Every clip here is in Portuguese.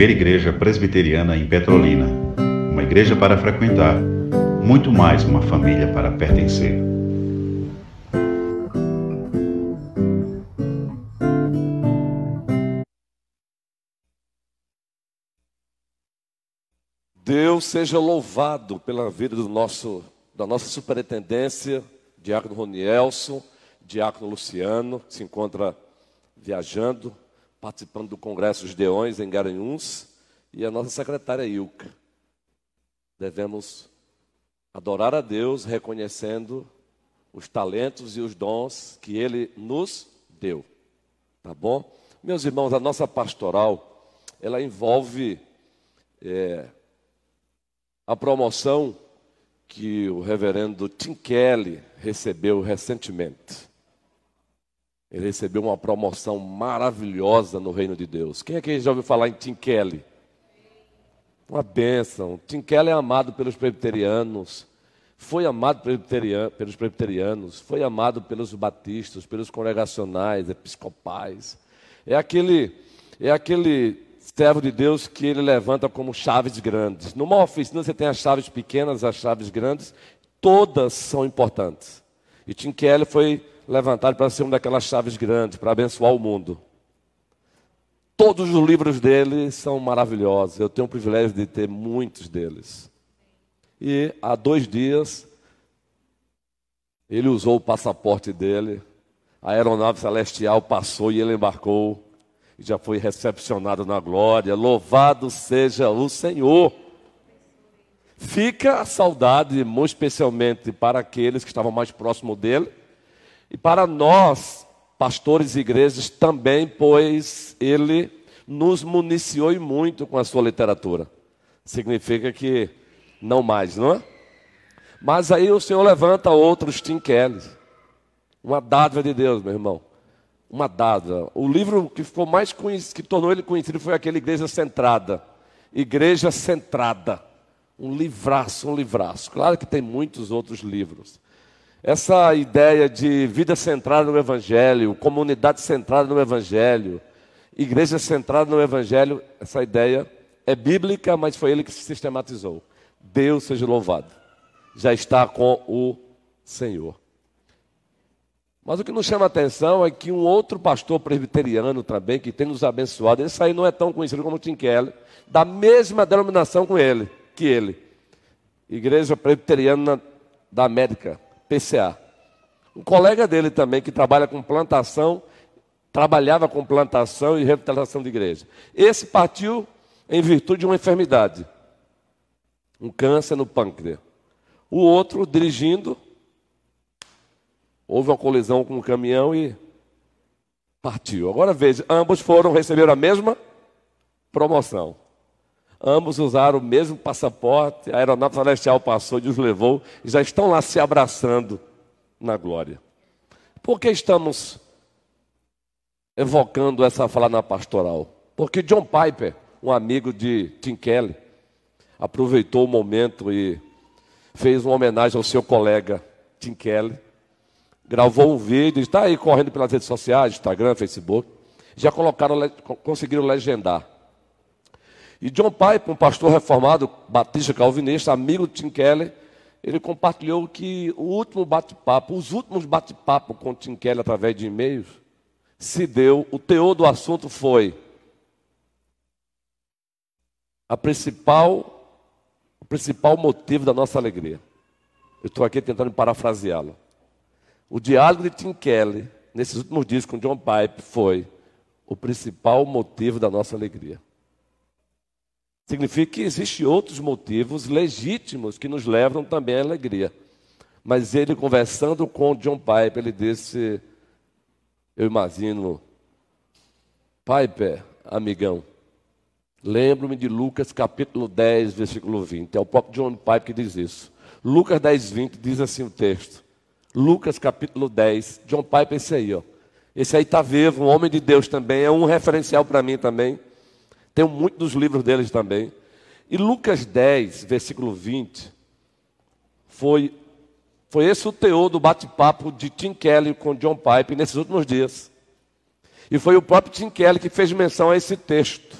primeira igreja presbiteriana em Petrolina. Uma igreja para frequentar, muito mais uma família para pertencer. Deus seja louvado pela vida do nosso, da nossa superintendência, Diácono Ronielson, Diácono Luciano, que se encontra viajando, participando do Congresso dos Deões em Garanhuns, e a nossa secretária Ilka. Devemos adorar a Deus reconhecendo os talentos e os dons que Ele nos deu. Tá bom? Meus irmãos, a nossa pastoral, ela envolve é, a promoção que o reverendo Tim Kelly recebeu recentemente. Ele recebeu uma promoção maravilhosa no reino de Deus. Quem é que já ouviu falar em Tim Kelly? Uma bênção. Tim Kelly é amado pelos presbiterianos, foi amado pelos presbiterianos, foi amado pelos batistas, pelos congregacionais, episcopais. É aquele, é aquele servo de Deus que ele levanta como chaves grandes. Numa oficina você tem as chaves pequenas, as chaves grandes, todas são importantes. E Tim Kelly foi levantado para ser uma daquelas chaves grandes, para abençoar o mundo. Todos os livros dele são maravilhosos. Eu tenho o privilégio de ter muitos deles. E há dois dias, ele usou o passaporte dele, a aeronave celestial passou e ele embarcou e já foi recepcionado na glória. Louvado seja o Senhor. Fica a saudade, muito especialmente para aqueles que estavam mais próximos dele, e para nós, pastores e igrejas, também, pois ele nos municiou muito com a sua literatura. Significa que não mais, não é? Mas aí o Senhor levanta outros Tim Kelly. Uma dádiva de Deus, meu irmão. Uma dádiva. O livro que ficou mais conhecido, que tornou ele conhecido foi aquele Igreja Centrada. Igreja Centrada. Um livraço, um livraço. Claro que tem muitos outros livros. Essa ideia de vida centrada no Evangelho, comunidade centrada no Evangelho, igreja centrada no Evangelho, essa ideia é bíblica, mas foi ele que se sistematizou. Deus seja louvado. Já está com o Senhor. Mas o que nos chama a atenção é que um outro pastor presbiteriano também, que tem nos abençoado, esse aí não é tão conhecido como Tim Keller, da mesma denominação com ele, que ele. Igreja Presbiteriana da América, PCA. Um colega dele também, que trabalha com plantação, trabalhava com plantação e revitalização de igreja. Esse partiu em virtude de uma enfermidade, um câncer no pâncreas. O outro, dirigindo, houve uma colisão com um caminhão e partiu. Agora veja, ambos foram receber a mesma promoção. Ambos usaram o mesmo passaporte, a aeronave celestial passou e os levou e já estão lá se abraçando na glória. Por que estamos evocando essa fala na pastoral? Porque John Piper, um amigo de Tim Kelly, aproveitou o momento e fez uma homenagem ao seu colega Tim Kelly, gravou um vídeo, está aí correndo pelas redes sociais, Instagram, Facebook, já colocaram, conseguiram legendar. E John Piper, um pastor reformado, batista calvinista, amigo de Tim Keller, ele compartilhou que o último bate-papo, os últimos bate-papo com Tim Keller através de e-mails, se deu, o teor do assunto foi a principal, o principal motivo da nossa alegria. Eu estou aqui tentando parafraseá-lo. O diálogo de Tim Keller, nesses últimos dias com John Pipe, foi o principal motivo da nossa alegria. Significa que existem outros motivos legítimos que nos levam também à alegria. Mas ele, conversando com John Piper, ele disse: Eu imagino, Piper, amigão, lembro-me de Lucas capítulo 10, versículo 20. É o próprio John Piper que diz isso. Lucas 10, 20 diz assim o texto. Lucas capítulo 10. John Piper, esse aí, ó. Esse aí está vivo, um homem de Deus também, é um referencial para mim também. Tenho muito dos livros deles também. E Lucas 10, versículo 20, foi, foi esse o teor do bate-papo de Tim Kelly com John Pipe nesses últimos dias. E foi o próprio Tim Kelly que fez menção a esse texto.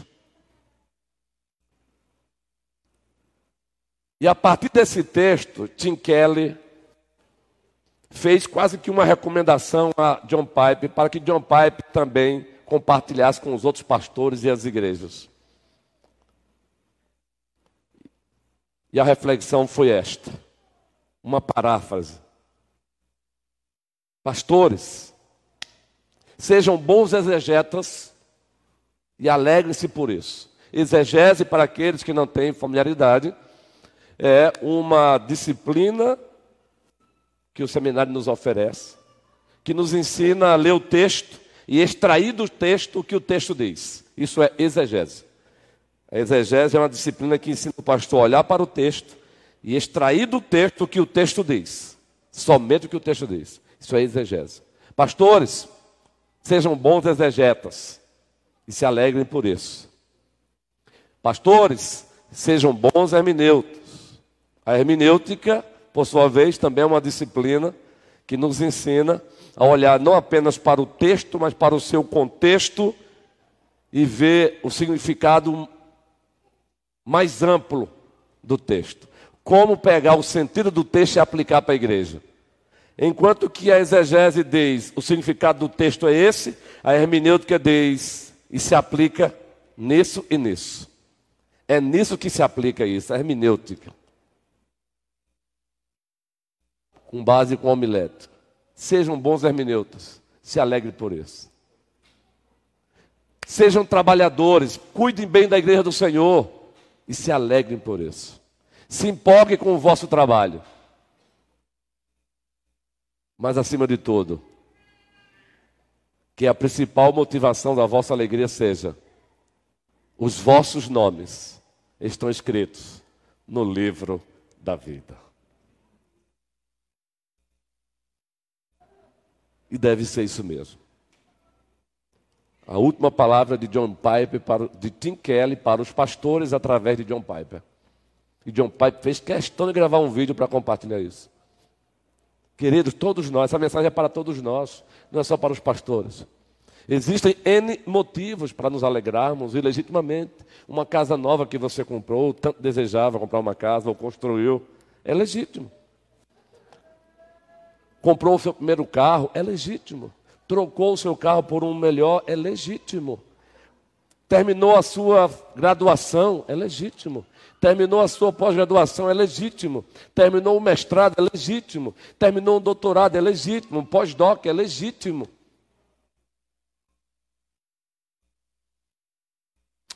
E a partir desse texto, Tim Kelly fez quase que uma recomendação a John Pipe para que John Pipe também compartilhasse com os outros pastores e as igrejas. E a reflexão foi esta, uma paráfrase. Pastores, sejam bons exegetas e alegrem-se por isso. Exegese, para aqueles que não têm familiaridade, é uma disciplina que o seminário nos oferece, que nos ensina a ler o texto e extrair do texto o que o texto diz. Isso é exegese. A exegese é uma disciplina que ensina o pastor a olhar para o texto e extrair do texto o que o texto diz. Somente o que o texto diz. Isso é exegese. Pastores, sejam bons exegetas e se alegrem por isso. Pastores, sejam bons hermeneutas. A hermenêutica por sua vez, também é uma disciplina que nos ensina a olhar não apenas para o texto, mas para o seu contexto e ver o significado mais amplo do texto. Como pegar o sentido do texto e aplicar para a igreja. Enquanto que a exegese diz o significado do texto é esse, a hermenêutica diz e se aplica nisso e nisso. É nisso que se aplica isso, a hermenêutica com base com homilética. Sejam bons hermeneutas, se alegre por isso. Sejam trabalhadores, cuidem bem da igreja do Senhor e se alegrem por isso. Se empolguem com o vosso trabalho. Mas acima de tudo, que a principal motivação da vossa alegria seja os vossos nomes estão escritos no livro da vida. E deve ser isso mesmo. A última palavra de John Piper, para, de Tim Kelly para os pastores através de John Piper. E John Piper fez questão de gravar um vídeo para compartilhar isso. Queridos, todos nós, essa mensagem é para todos nós, não é só para os pastores. Existem N motivos para nos alegrarmos ilegitimamente. Uma casa nova que você comprou, tanto desejava comprar uma casa ou construiu, é legítimo comprou o seu primeiro carro, é legítimo. Trocou o seu carro por um melhor, é legítimo. Terminou a sua graduação, é legítimo. Terminou a sua pós-graduação, é legítimo. Terminou o mestrado, é legítimo. Terminou um doutorado, é legítimo. Pós-doc, é legítimo.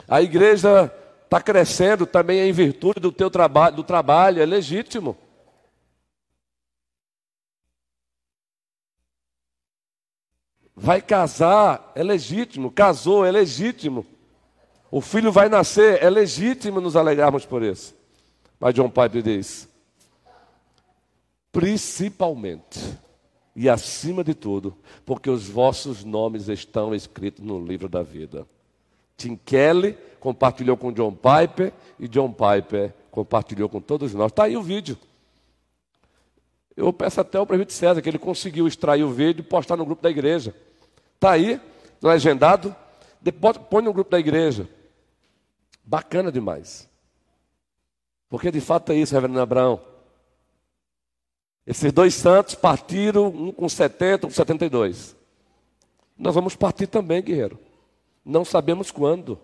A igreja está crescendo também em virtude do teu trabalho, do trabalho, é legítimo. Vai casar, é legítimo. Casou, é legítimo. O filho vai nascer, é legítimo nos alegrarmos por isso. Mas John Piper diz: principalmente e acima de tudo, porque os vossos nomes estão escritos no livro da vida. Tim Kelly compartilhou com John Piper e John Piper compartilhou com todos nós. Está aí o vídeo. Eu peço até ao prefeito César que ele conseguiu extrair o vídeo e postar no grupo da igreja. Está aí, legendado. Depois, põe no grupo da igreja. Bacana demais. Porque de fato é isso, reverendo Abraão. Esses dois santos partiram, um com 70, um com 72. Nós vamos partir também, guerreiro. Não sabemos quando.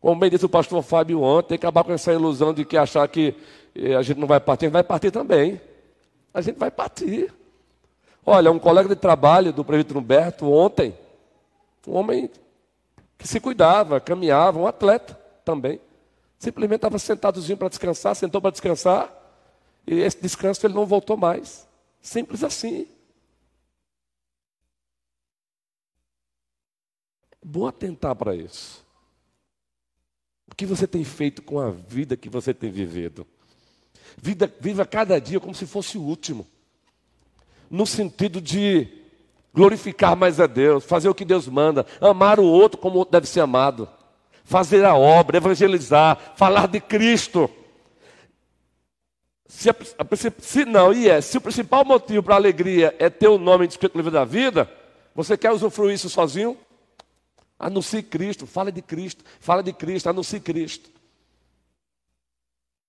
Como bem disse o pastor Fábio ontem, acabar com essa ilusão de que achar que eh, a gente não vai partir, a gente vai partir também. A gente vai partir. Olha, um colega de trabalho do prefeito Humberto ontem, um homem que se cuidava, caminhava, um atleta também. Simplesmente estava sentadozinho para descansar, sentou para descansar, e esse descanso ele não voltou mais. Simples assim. É bom atentar para isso. O que você tem feito com a vida que você tem vivido? Vida, viva cada dia como se fosse o último no sentido de glorificar mais a Deus, fazer o que Deus manda, amar o outro como o outro deve ser amado, fazer a obra, evangelizar, falar de Cristo. Se, a, se não, e é, se o principal motivo para a alegria é ter o nome escrito no livro da vida, você quer usufruir isso sozinho? Anuncie Cristo, fale de Cristo, fale de Cristo, anuncie Cristo.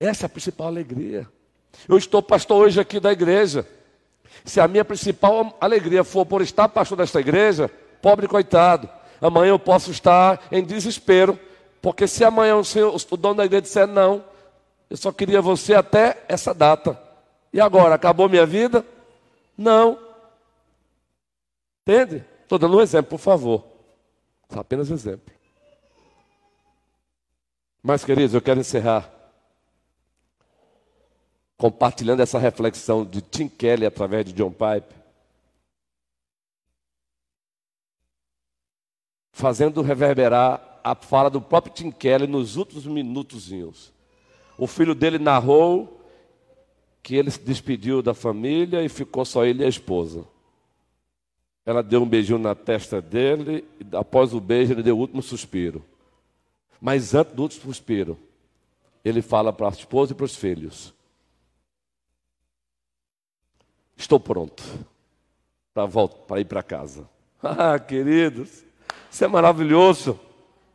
Essa é a principal alegria. Eu estou pastor hoje aqui da igreja. Se a minha principal alegria for por estar pastor desta igreja, pobre coitado, amanhã eu posso estar em desespero, porque se amanhã o, senhor, o dono da igreja disser não, eu só queria você até essa data. E agora, acabou minha vida? Não. Entende? Estou dando um exemplo, por favor. Apenas exemplo. Mas, queridos, eu quero encerrar compartilhando essa reflexão de Tim Kelly através de John Pipe. Fazendo reverberar a fala do próprio Tim Kelly nos últimos minutozinhos. O filho dele narrou que ele se despediu da família e ficou só ele e a esposa. Ela deu um beijinho na testa dele e após o beijo ele deu o último suspiro. Mas antes do último suspiro, ele fala para a esposa e para os filhos: Estou pronto para voltar, para ir para casa. Ah, queridos, isso é maravilhoso.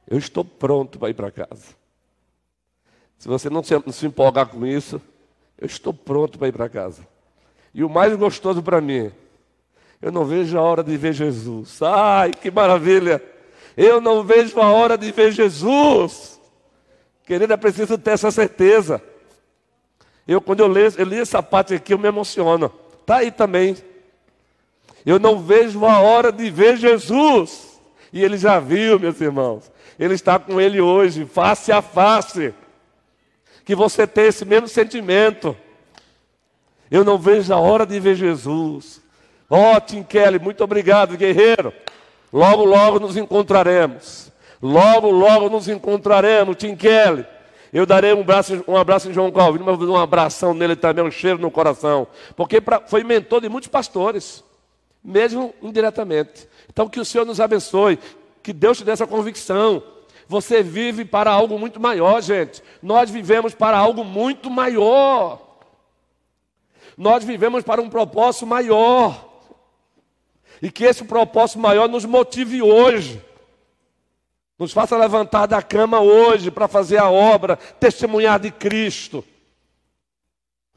Eu estou pronto para ir para casa. Se você não se, empolgar com isso, eu estou pronto para ir para casa. E o mais gostoso para mim, eu não vejo a hora de ver Jesus. Ai, que maravilha! Eu não vejo a hora de ver Jesus. Querido, é preciso ter essa certeza. Eu, quando eu, leio, eu li essa parte aqui, eu me emociono. Está aí também. Eu não vejo a hora de ver Jesus. E ele já viu, meus irmãos. Ele está com ele hoje, face a face. Que você tenha esse mesmo sentimento. Eu não vejo a hora de ver Jesus. Ó, oh, Tim Kelly, muito obrigado, guerreiro. Logo, logo nos encontraremos. Logo, logo nos encontraremos, Tim Kelly. Eu darei um abraço, um abraço em João Calvino, mas vou dar um abração nele também, um cheiro no coração. Porque pra, foi mentor de muitos pastores, mesmo indiretamente. Então que o Senhor nos abençoe, que Deus te dê essa convicção. Você vive para algo muito maior, gente. Nós vivemos para algo muito maior. Nós vivemos para um propósito maior. E que esse propósito maior nos motive hoje nos faça levantar da cama hoje para fazer a obra, testemunhar de Cristo.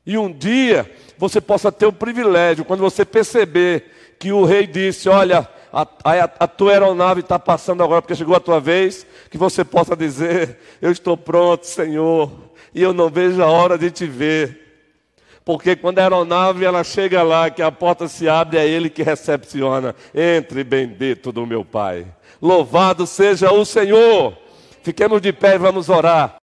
E um dia você possa ter o privilégio, quando você perceber que o rei disse: Olha, a, a, a tua aeronave está passando agora porque chegou a tua vez, que você possa dizer: Eu estou pronto, Senhor, e eu não vejo a hora de te ver. Porque quando a aeronave ela chega lá, que a porta se abre, é ele que recepciona. Entre, bendito do meu Pai. Louvado seja o Senhor. Fiquemos de pé e vamos orar.